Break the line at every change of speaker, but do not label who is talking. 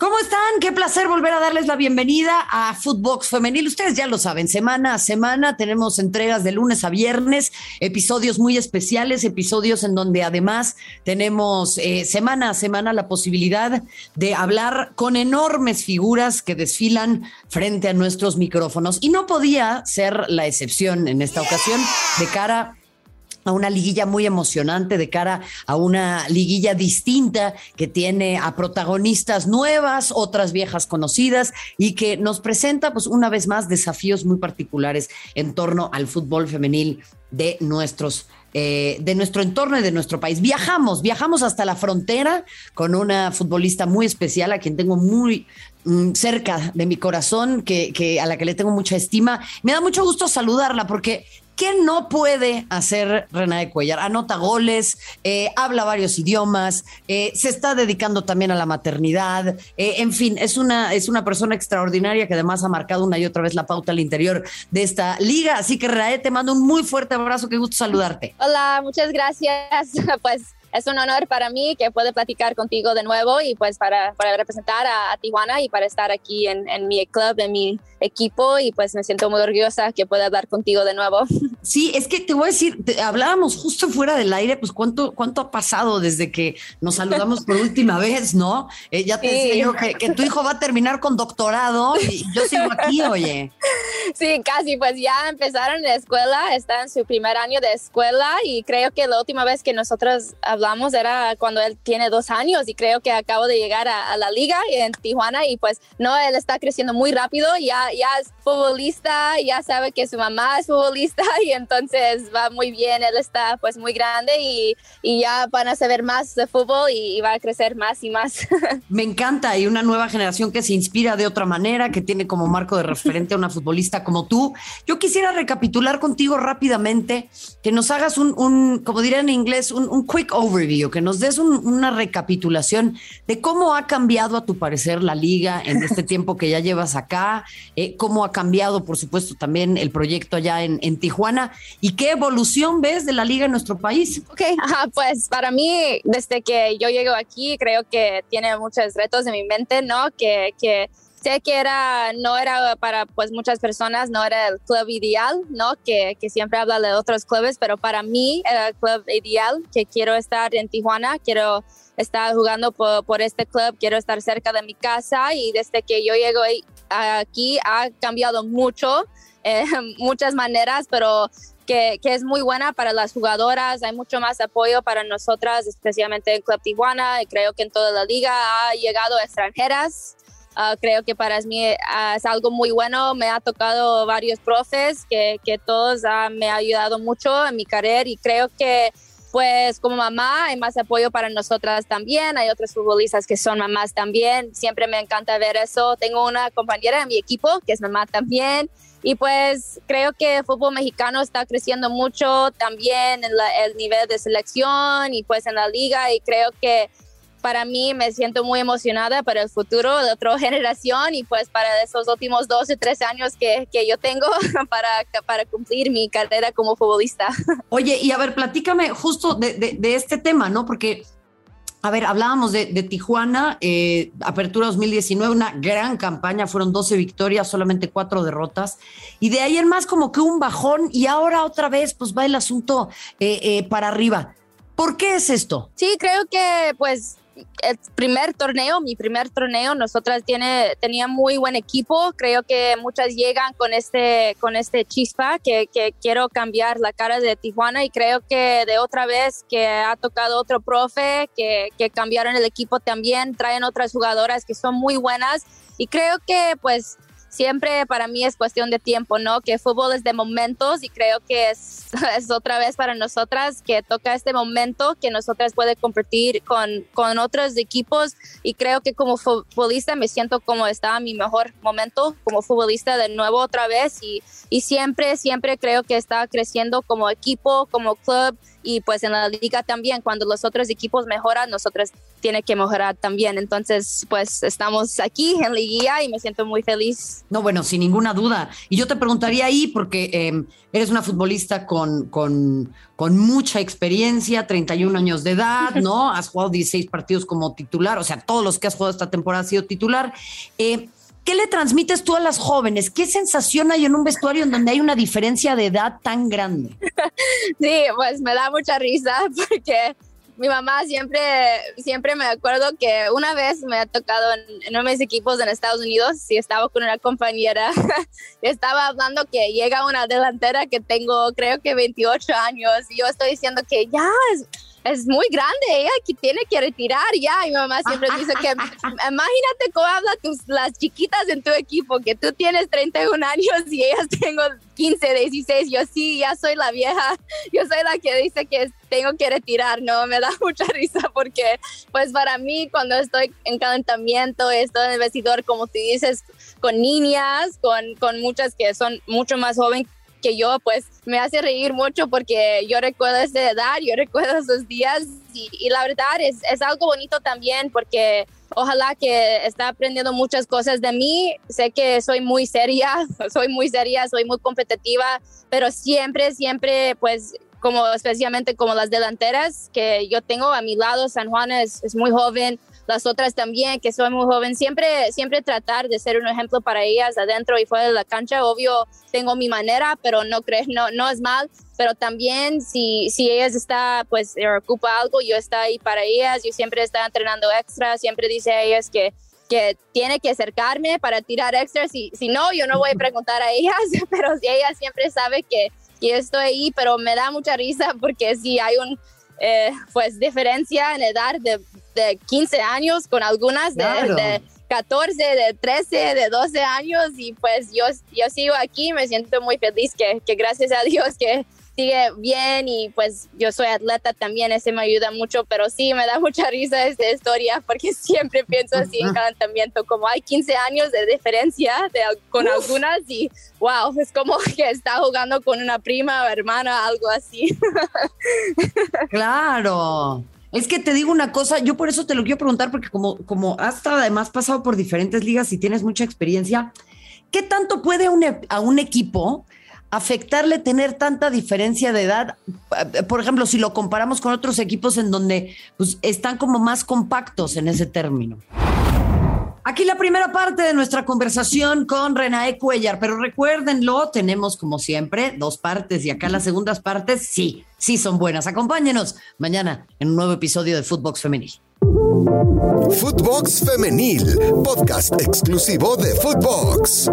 ¿Cómo están? Qué placer volver a darles la bienvenida a Footbox Femenil. Ustedes ya lo saben, semana a semana tenemos entregas de lunes a viernes, episodios muy especiales, episodios en donde además tenemos eh, semana a semana la posibilidad de hablar con enormes figuras que desfilan frente a nuestros micrófonos. Y no podía ser la excepción en esta ocasión de cara a una liguilla muy emocionante de cara a una liguilla distinta que tiene a protagonistas nuevas, otras viejas conocidas y que nos presenta pues una vez más desafíos muy particulares en torno al fútbol femenil de nuestros eh, de nuestro entorno y de nuestro país. Viajamos, viajamos hasta la frontera con una futbolista muy especial a quien tengo muy cerca de mi corazón, que, que, a la que le tengo mucha estima. Me da mucho gusto saludarla porque ¿Qué no puede hacer Renae Cuellar? Anota goles, eh, habla varios idiomas, eh, se está dedicando también a la maternidad, eh, en fin, es una, es una persona extraordinaria que además ha marcado una y otra vez la pauta al interior de esta liga. Así que Renae, te mando un muy fuerte abrazo, qué gusto saludarte.
Hola, muchas gracias. Pues es un honor para mí que pueda platicar contigo de nuevo y pues para, para representar a, Tijuana y para estar aquí en, en, mi club, en mi equipo y pues me siento muy orgullosa que pueda hablar contigo de nuevo.
Sí, es que te voy a decir, hablábamos justo fuera del aire, pues cuánto, cuánto ha pasado desde que nos saludamos por última vez, ¿no? Eh, ya te decía yo que, que, tu hijo va a terminar con doctorado y yo sigo aquí, oye.
Sí, casi, pues ya empezaron la escuela, está en su primer año de escuela y creo que la última vez que nosotros hablamos era cuando él tiene dos años y creo que acabo de llegar a, la liga en Tijuana y pues no, él está creciendo muy rápido, ya, ya es futbolista, ya sabe que su mamá es futbolista y entonces va muy bien, él está pues muy grande y, y ya van a saber más de fútbol y, y va a crecer más y más.
Me encanta y una nueva generación que se inspira de otra manera, que tiene como marco de referente a una futbolista como tú. Yo quisiera recapitular contigo rápidamente, que nos hagas un, como diría en inglés, un, quick overview, que nos des una recapitulación de cómo ha cambiado a tu parecer la liga en este tiempo que ya llevas acá, eh, cómo ha cambiado, por supuesto, también el proyecto allá en, Tijuana y qué evolución ves de la liga en nuestro país.
Ok, pues para mí, desde que yo llego aquí, creo que tiene muchos retos en mi mente, ¿no? Que, que sé que era, no era para pues muchas personas, no era el club ideal, ¿no? Que, que, siempre habla de otros clubes, pero para mí era el club ideal, que quiero estar en Tijuana, quiero estar jugando por, por este club, quiero estar cerca de mi casa y desde que yo llego aquí ha cambiado mucho, eh, muchas maneras, pero que, que, es muy buena para las jugadoras. Hay mucho más apoyo para nosotras, especialmente en Club Tijuana. Y creo que en toda la liga ha llegado extranjeras Ah, creo que para mí ah, es algo muy bueno. Me ha tocado varios profes que, que todos ah, me han ayudado mucho en mi carrera y creo que pues como mamá hay más apoyo para nosotras también. Hay otros futbolistas que son mamás también. Siempre me encanta ver eso. Tengo una compañera en mi equipo que es mamá también. Y pues creo que el fútbol mexicano está creciendo mucho también en el nivel de selección y pues en la liga. Y creo que para mí me siento muy emocionada para el futuro de otra generación y pues para esos últimos 12, 13 años que, que yo tengo para, para cumplir mi carrera como futbolista.
Oye, y a ver, platícame justo de, de, este tema, ¿no? Porque, a ver, hablábamos de, de Tijuana, eh, Apertura 2019, una gran campaña, fueron 12 victorias, solamente 4 derrotas, y de ahí en más como que un bajón y ahora otra vez pues va el asunto eh, eh, para arriba. ¿Por qué es esto?
Sí, creo que pues el primer torneo, mi primer torneo, nosotras tiene, tenía muy buen equipo. Creo que muchas llegan con este, con este chispa que, quiero cambiar la cara de Tijuana y creo que de otra vez que ha tocado otro profe, que cambiaron el equipo también, traen otras jugadoras que son muy buenas y creo que pues siempre para mí es cuestión de tiempo, ¿no? Que fútbol es de momentos y creo que es, es otra vez para nosotras que toca este momento que nosotras puede competir con, con otros equipos y creo que como futbolista me siento como estaba mi mejor momento como futbolista de nuevo otra vez y, y siempre, siempre creo que está creciendo como equipo, como club y pues en la liga también cuando los otros equipos mejoran, nosotros tiene que mejorar también. Entonces, pues estamos aquí en Liguilla y me siento muy feliz
No, bueno, sin ninguna duda. Y yo te preguntaría ahí, porque em, eres una futbolista con, con, con, mucha experiencia, 31 años de edad, ¿no? Has jugado 16 partidos como titular, o sea, todos los que has jugado esta temporada has sido titular. Eh, ¿Qué le transmites tú a las jóvenes? ¿Qué sensación hay en un vestuario en donde hay una diferencia de edad tan grande?
Sí, pues me da mucha risa porque mi mamá siempre, siempre me acuerdo que una vez me ha tocado en, uno de equipos en Estados Unidos y estaba con una compañera, estaba hablando que llega una delantera que tengo creo que 28 años y yo estoy diciendo que ya es es muy grande, ella que tiene que retirar ya. Mi mamá siempre dice que imagínate cómo hablan las chiquitas en tu equipo, que tú tienes 31 años y ellas tengo 15, 16. Yo sí, ya soy la vieja. Yo soy la que dice que tengo que retirar, ¿no? Me da mucha risa porque, pues para mí, cuando estoy en calentamiento, estoy en el vestidor, como tú dices, con niñas, con, con muchas que son mucho más jóvenes que yo, pues me hace reír mucho porque yo recuerdo esa edad, yo recuerdo esos días y, la verdad es, es, algo bonito también porque ojalá que está aprendiendo muchas cosas de mí. Sé que soy muy seria, soy muy seria, soy muy competitiva, pero siempre, siempre, pues como especialmente como las delanteras que yo tengo a mi lado, San Juan es, es muy joven, las otras también, que soy muy joven, siempre, siempre tratar de ser un ejemplo para ellas adentro y fuera de la cancha. Obvio, tengo mi manera, pero no crees, no, no es mal. Pero también si, si ellas está, pues, ocupa algo, yo estoy ahí para ellas. Yo siempre estoy entrenando extra, siempre dice a ellas que que tiene que acercarme para tirar extra. Si, si no, yo no voy a preguntar a ellas, pero ella siempre sabe que, que estoy ahí, pero me da mucha risa porque si hay un, eh, pues, diferencia en edad de de 15 años, con algunas de, 14, de 13, de 12 años y pues yo, yo sigo aquí, me siento muy feliz que, que gracias a Dios que sigue bien y pues yo soy atleta también, ese me ayuda mucho, pero sí me da mucha risa esta historia porque siempre pienso así en calentamiento, como hay 15 años de diferencia de, con algunas y wow, es como que está jugando con una prima o hermana, algo así.
Claro. Es que te digo una cosa, yo por eso te lo quiero preguntar, porque como, como has además pasado por diferentes ligas y tienes mucha experiencia, ¿qué tanto puede a un equipo afectarle tener tanta diferencia de edad? Por ejemplo, si lo comparamos con otros equipos en donde pues, están como más compactos en ese término. Aquí la primera parte de nuestra conversación con Renae Cuellar, pero recuérdenlo, tenemos como siempre dos partes y acá las segundas partes sí, sí son buenas. Acompáñenos mañana en un nuevo episodio de Footbox Femenil.
Footbox Femenil, podcast exclusivo de Footbox.